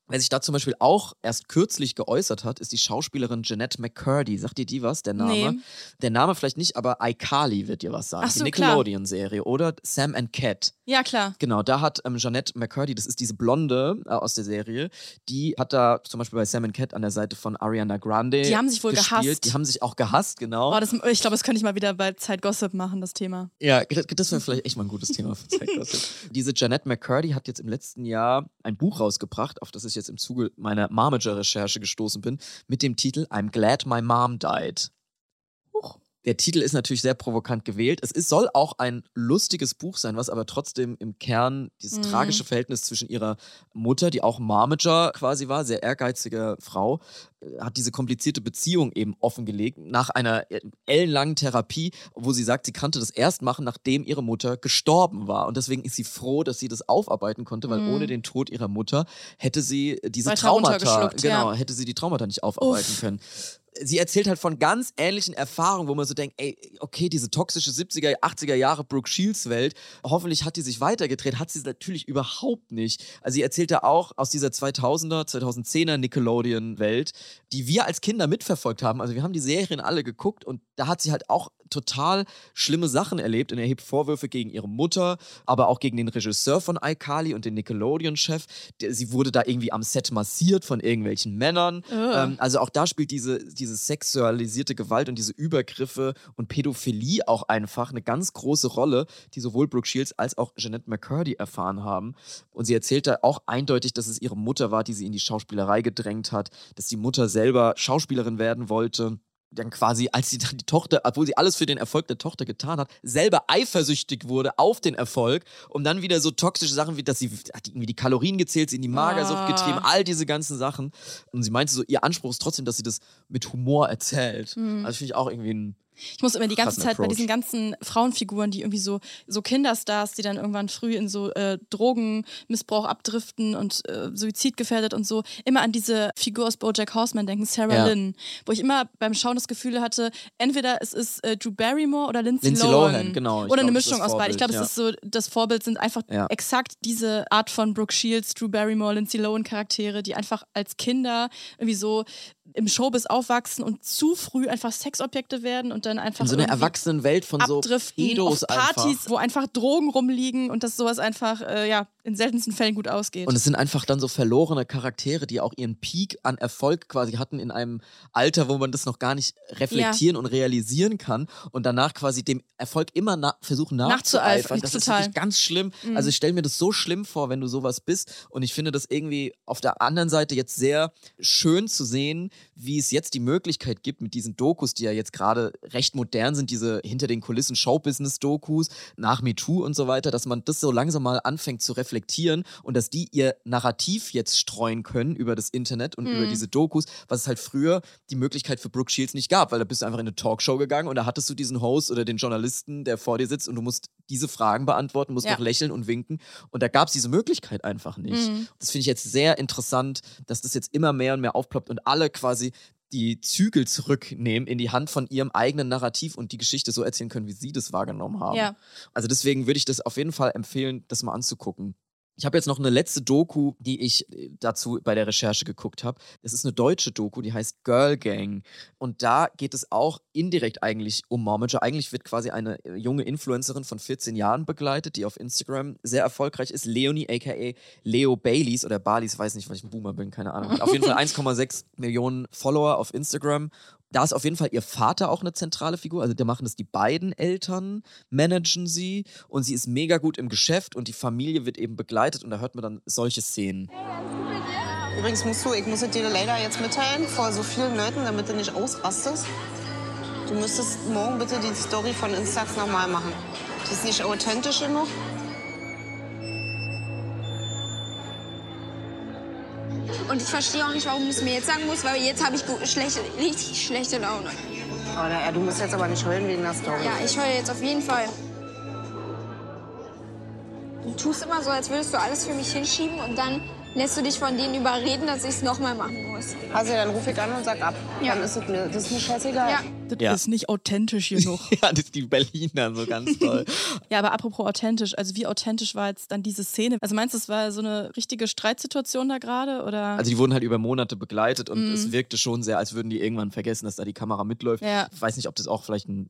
Wer sich da zum Beispiel auch erst kürzlich geäußert hat, ist die Schauspielerin Jeanette McCurdy. Sagt dir die was, der Name? Nee. Der Name vielleicht nicht, aber iCarly wird dir was sagen. Ach so, die. Nickelodeon-Serie oder Sam and Cat. Ja, klar. Genau, da hat ähm, Jeanette McCurdy, das ist diese Blonde äh, aus der Serie, die hat da zum Beispiel bei Sam and Cat an der Seite von Ariana Grande Die haben sich wohl gespielt. gehasst. Die haben sich auch gehasst, genau. Oh, das, ich glaube, das könnte ich mal wieder bei Zeit Gossip machen, das Thema. Ja, das, das wäre vielleicht echt mal ein gutes Thema für Zeitgossip. Diese Jeanette McCurdy hat jetzt im letzten Jahr ein Buch rausgebracht, auf das ich jetzt im Zuge meiner Momager-Recherche gestoßen bin, mit dem Titel I'm Glad My Mom Died. Der Titel ist natürlich sehr provokant gewählt. Es ist, soll auch ein lustiges Buch sein, was aber trotzdem im Kern dieses Mhm. tragische Verhältnis zwischen ihrer Mutter, die auch Momager quasi war, sehr ehrgeizige Frau, äh, hat diese komplizierte Beziehung eben offengelegt nach einer äh, ellenlangen Therapie, wo sie sagt, sie kannte das erst machen, nachdem ihre Mutter gestorben war. Und deswegen ist sie froh, dass sie das aufarbeiten konnte, weil Mhm. ohne den Tod ihrer Mutter hätte sie diese Weiter Traumata, genau, ja. hätte sie die Traumata nicht aufarbeiten Uff. können. Sie erzählt halt von ganz ähnlichen Erfahrungen, wo man so denkt, ey, okay, diese toxische 70er, 80er Jahre Brooke Shields Welt, hoffentlich hat die sich weitergedreht, hat sie natürlich überhaupt nicht. Also sie erzählt da auch aus dieser 2000er, 2010er Nickelodeon-Welt, die wir als Kinder mitverfolgt haben. Also wir haben die Serien alle geguckt und da hat sie halt auch total schlimme Sachen erlebt und erhebt Vorwürfe gegen ihre Mutter, aber auch gegen den Regisseur von iCarly und den Nickelodeon-Chef. Sie wurde da irgendwie am Set massiert von irgendwelchen Männern. Ugh. Ähm, also auch da spielt diese, diese sexualisierte Gewalt und diese Übergriffe und Pädophilie auch einfach eine ganz große Rolle, die sowohl Brooke Shields als auch Jeanette McCurdy erfahren haben. Und sie erzählt da auch eindeutig, dass es ihre Mutter war, die sie in die Schauspielerei gedrängt hat, dass die Mutter selber Schauspielerin werden wollte dann quasi, als sie dann die Tochter, obwohl sie alles für den Erfolg der Tochter getan hat, selber eifersüchtig wurde auf den Erfolg, um dann wieder so toxische Sachen wie, dass sie hat irgendwie die Kalorien gezählt, sie in die Magersucht Ah. getrieben, all diese ganzen Sachen. Und sie meinte so, ihr Anspruch ist trotzdem, dass sie das mit Humor erzählt. Mhm. Also finde ich auch irgendwie ein Ich muss immer die ganze Zeit bei Approach. diesen ganzen Frauenfiguren, die irgendwie so, so Kinderstars, die dann irgendwann früh in so äh, Drogenmissbrauch abdriften und äh, suizidgefährdet und so, immer an diese Figur aus Bojack Horseman denken, Sarah Ja. Lynn. Wo ich immer beim Schauen das Gefühl hatte, entweder es ist äh, Drew Barrymore oder Lindsay, Lindsay Lohan. Lohan, genau. Oder eine glaub, ist Mischung aus beiden. Ich glaube, Vorbild, es ist so, das Vorbild sind einfach Ja. exakt diese Art von Brooke Shields, Drew Barrymore, Lindsay Lohan Charaktere, die einfach als Kinder irgendwie so im Showbiz aufwachsen und zu früh einfach Sexobjekte werden und dann einfach in so einer erwachsenen Welt von so Pedos auf Partys, einfach. wo einfach Drogen rumliegen und dass sowas einfach äh, ja in seltensten Fällen gut ausgeht. Und es sind einfach dann so verlorene Charaktere, die auch ihren Peak an Erfolg quasi hatten in einem Alter, wo man das noch gar nicht reflektieren und realisieren kann und danach quasi dem Erfolg immer na versuchen nachzueifern. Nachzueifern, Das total. ist wirklich ganz schlimm. Mhm. Also ich stelle mir das so schlimm vor, wenn du sowas bist und ich finde das irgendwie auf der anderen Seite jetzt sehr schön zu sehen, wie es jetzt die Möglichkeit gibt mit diesen Dokus, die ja jetzt gerade recht modern sind, diese hinter den Kulissen Showbusiness-Dokus nach MeToo und so weiter, dass man das so langsam mal anfängt zu reflektieren und dass die ihr Narrativ jetzt streuen können über das Internet und über Mhm. diese Dokus, was es halt früher die Möglichkeit für Brooke Shields nicht gab, weil da bist du einfach in eine Talkshow gegangen und da hattest du diesen Host oder den Journalisten, der vor dir sitzt und du musst diese Fragen beantworten, musst Ja. noch lächeln und winken und da gab es diese Möglichkeit einfach nicht. Mhm. Das finde ich jetzt sehr interessant, dass das jetzt immer mehr und mehr aufploppt und alle quasi die Zügel zurücknehmen in die Hand von ihrem eigenen Narrativ und die Geschichte so erzählen können, wie sie das wahrgenommen haben. Ja. Also deswegen würde ich das auf jeden Fall empfehlen, das mal anzugucken. Ich habe jetzt noch eine letzte Doku, die ich äh, dazu bei der Recherche geguckt habe. Das ist eine deutsche Doku, die heißt Girl Gang. Und da geht es auch indirekt eigentlich um Momager. Eigentlich wird quasi eine äh, junge Influencerin von 14 Jahren begleitet, die auf Instagram sehr erfolgreich ist. Leonie, aka Leo Baileys oder Balis, weiß nicht, weil ich ein Boomer bin, keine Ahnung. Auf jeden Fall 1,6 Millionen Follower auf Instagram. Da ist auf jeden Fall ihr Vater auch eine zentrale Figur. Also da machen das die beiden Eltern, managen sie und sie ist mega gut im Geschäft und die Familie wird eben begleitet und da hört man dann solche Szenen. Übrigens musst du, ich muss es dir leider jetzt mitteilen, vor so vielen Leuten, damit du nicht ausrastest. Du müsstest morgen bitte die Story von Instax nochmal machen. Die ist nicht authentisch genug. Und ich verstehe auch nicht, warum du es mir jetzt sagen musst, weil jetzt habe ich schlechte, richtig schlechte Laune. Oder, ja, du musst jetzt aber nicht heulen wegen der Story. Ja, ich heule jetzt auf jeden Fall. Du tust immer so, als würdest du alles für mich hinschieben und dann lässt du dich von denen überreden, dass ich es nochmal machen muss. Also dann ruf ich an und sag ab. Ja. Dann ist es mir, das ist mir scheißegal. Ja. Das Ja. ist nicht authentisch genug. ja, das ist die Berliner so ganz toll. ja, aber apropos authentisch, also wie authentisch war jetzt dann diese Szene? Also meinst du, es war so eine richtige Streitsituation da gerade oder? Also die wurden halt über Monate begleitet und Mhm. es wirkte schon sehr, als würden die irgendwann vergessen, dass da die Kamera mitläuft. Ja. Ich weiß nicht, ob das auch vielleicht ein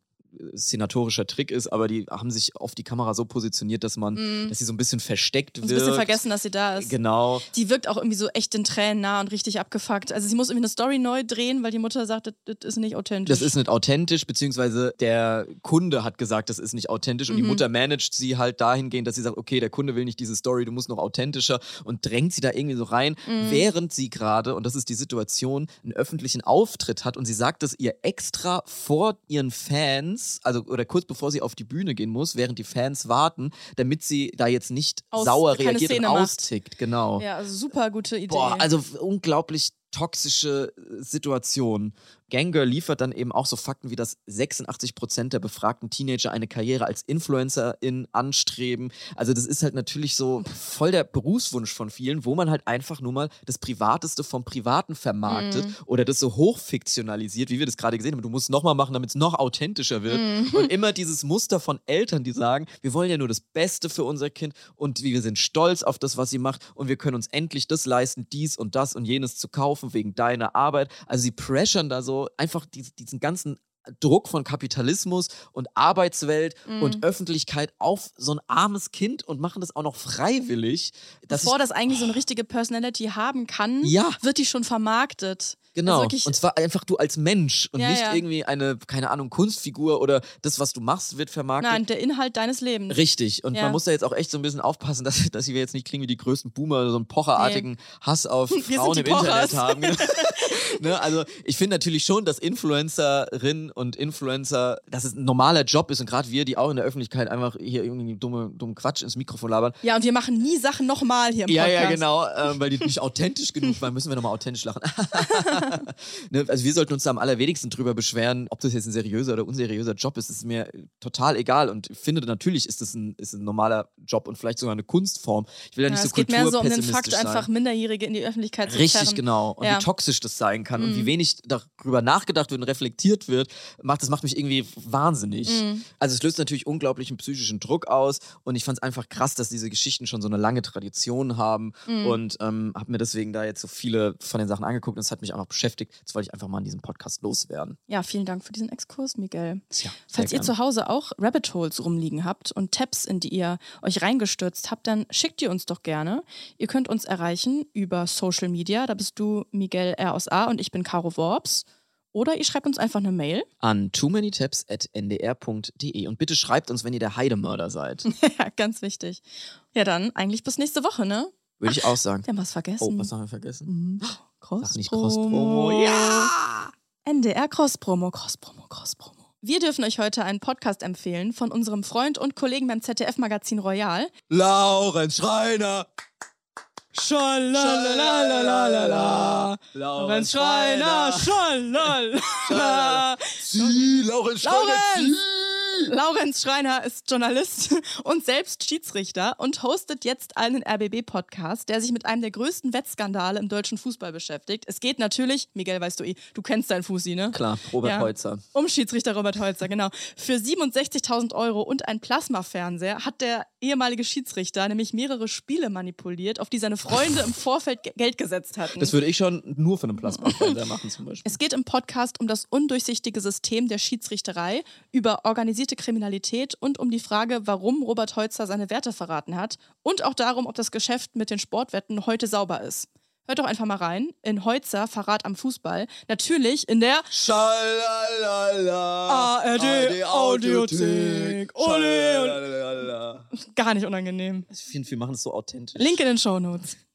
szenatorischer Trick ist, aber die haben sich auf die Kamera so positioniert, dass man, Mhm. dass sie so ein bisschen versteckt wird. ein bisschen vergessen, dass sie da ist. Genau. Die wirkt auch irgendwie so echt den Tränen nah und richtig abgefuckt. Also sie muss irgendwie eine Story neu drehen, weil die Mutter sagt, das, das ist nicht authentisch. Das ist nicht authentisch, beziehungsweise der Kunde hat gesagt, das ist nicht authentisch und die Mhm. Mutter managt sie halt dahingehend, dass sie sagt, okay, der Kunde will nicht diese Story, du musst noch authentischer und drängt sie da irgendwie so rein, Mhm. während sie gerade, und das ist die Situation, einen öffentlichen Auftritt hat und sie sagt es ihr extra vor ihren Fans, also oder kurz bevor sie auf die Bühne gehen muss, während die Fans warten, damit sie da jetzt nicht Aus- sauer reagiert Szene und macht. austickt, genau. Ja, also super gute Idee. Boah, also unglaublich toxische äh, Situation. Ganggirl liefert dann eben auch so Fakten wie, dass 86% der befragten Teenager eine Karriere als Influencerin anstreben. Also das ist halt natürlich so voll der Berufswunsch von vielen, wo man halt einfach nur mal das Privateste vom Privaten vermarktet Mhm. oder das so hochfiktionalisiert, wie wir das gerade gesehen haben. Du musst nochmal machen, damit es noch authentischer wird. Mhm. Und immer dieses Muster von Eltern, die sagen, wir wollen ja nur das Beste für unser Kind und wir sind stolz auf das, was sie macht und wir können uns endlich das leisten, dies und das und jenes zu kaufen wegen deiner Arbeit. Also sie pressern da so einfach die, diesen ganzen Druck von Kapitalismus und Arbeitswelt Mhm. und Öffentlichkeit auf so ein armes Kind und machen das auch noch freiwillig. dass Bevor ich- das eigentlich so eine richtige Personality haben kann, Ja. wird die schon vermarktet. Genau. Also und zwar einfach du als Mensch und Ja, nicht ja. irgendwie eine, keine Ahnung, Kunstfigur oder das, was du machst, wird vermarktet. nein, der Inhalt deines Lebens. Richtig. Und Ja. man muss da jetzt auch echt so ein bisschen aufpassen, dass, dass wir jetzt nicht klingen wie die größten Boomer oder so einen pocherartigen Hass auf Wir Frauen im Internet Pochers. haben. ne? Also ich finde natürlich schon, dass Influencerinnen und Influencer, dass es ein normaler Job ist und gerade wir, die auch in der Öffentlichkeit einfach hier irgendwie dumme, dummen Quatsch ins Mikrofon labern. Ja, und wir machen nie Sachen nochmal hier im Ja, Podcast. ja, genau, ähm, weil die nicht authentisch genug waren, müssen wir nochmal authentisch lachen. ne, also wir sollten uns da am allerwenigsten drüber beschweren, ob das jetzt ein seriöser oder unseriöser Job ist, ist mir total egal und ich finde natürlich ist das ein, ist ein normaler Job und vielleicht sogar eine Kunstform. Ich will ja Ja, nicht so es geht mehr so um den Fakt, sein. einfach Minderjährige in die Öffentlichkeit zu Richtig, zerren. genau. Und Ja. wie toxisch das sein kann und Mhm. wie wenig darüber nachgedacht wird und reflektiert wird, macht, das macht mich irgendwie wahnsinnig. Mhm. Also es löst natürlich unglaublichen psychischen Druck aus und ich fand es einfach krass, dass diese Geschichten schon so eine lange Tradition haben Mhm. und ähm, habe mir deswegen da jetzt so viele von den Sachen angeguckt und es hat mich einfach beschäftigt. Das wollte ich einfach mal in diesem Podcast loswerden. Ja, vielen Dank für diesen Exkurs, Miguel. Tja, Falls ihr gern. zu Hause auch Rabbit Holes rumliegen habt und Tabs, in die ihr euch reingestürzt habt, dann schickt ihr uns doch gerne. Ihr könnt uns erreichen über Social Media. Da bist du Miguel R aus A und ich bin Caro Worps. Oder ihr schreibt uns einfach eine Mail. An too many tabs at ndr.de und bitte schreibt uns, wenn ihr der Heidemörder seid. ja, ganz wichtig. Ja, dann eigentlich bis nächste Woche, ne? Würde ich auch sagen. Wir haben was vergessen. Oh, was haben wir vergessen? Mhm. Sag nicht Cross-Promo. Ja! NDR Cross-Promo, Cross-Promo, Cross-Promo. Wir dürfen euch heute einen Podcast empfehlen von unserem Freund und Kollegen beim ZDF-Magazin Royal. Laurenz Schreiner. Schalalalala. Lorenz Schreiner, Schalala. Sie, Laurenz Schreiner, Laurenz! Laurenz Schreiner ist Journalist und selbst Schiedsrichter und hostet jetzt einen RBB-Podcast, der sich mit einem der größten Wettskandale im deutschen Fußball beschäftigt. Es geht natürlich, Miguel, weißt du eh, du kennst deinen Fusi, ne? Klar, Robert Ja. Heutzer. Um Schiedsrichter Robert Holzer, genau. Für 67.000 Euro und ein Plasmafernseher hat der ehemalige Schiedsrichter nämlich mehrere Spiele manipuliert, auf die seine Freunde im Vorfeld Ge- Geld gesetzt hatten. Das würde ich schon nur für einen Plasmafernseher machen zum Beispiel. Es geht im Podcast um das undurchsichtige System der Schiedsrichterei, über organisierte Kriminalität und um die Frage, warum Robert Heutzer seine Werte verraten hat und auch darum, ob das Geschäft mit den Sportwetten heute sauber ist. Hört doch einfach mal rein in Heutzer Verrat am Fußball. Natürlich in der Schalalala. ARD Audiothek. Ole. Gar nicht unangenehm. Ich finde, wir machen es so authentisch. Link in den Shownotes.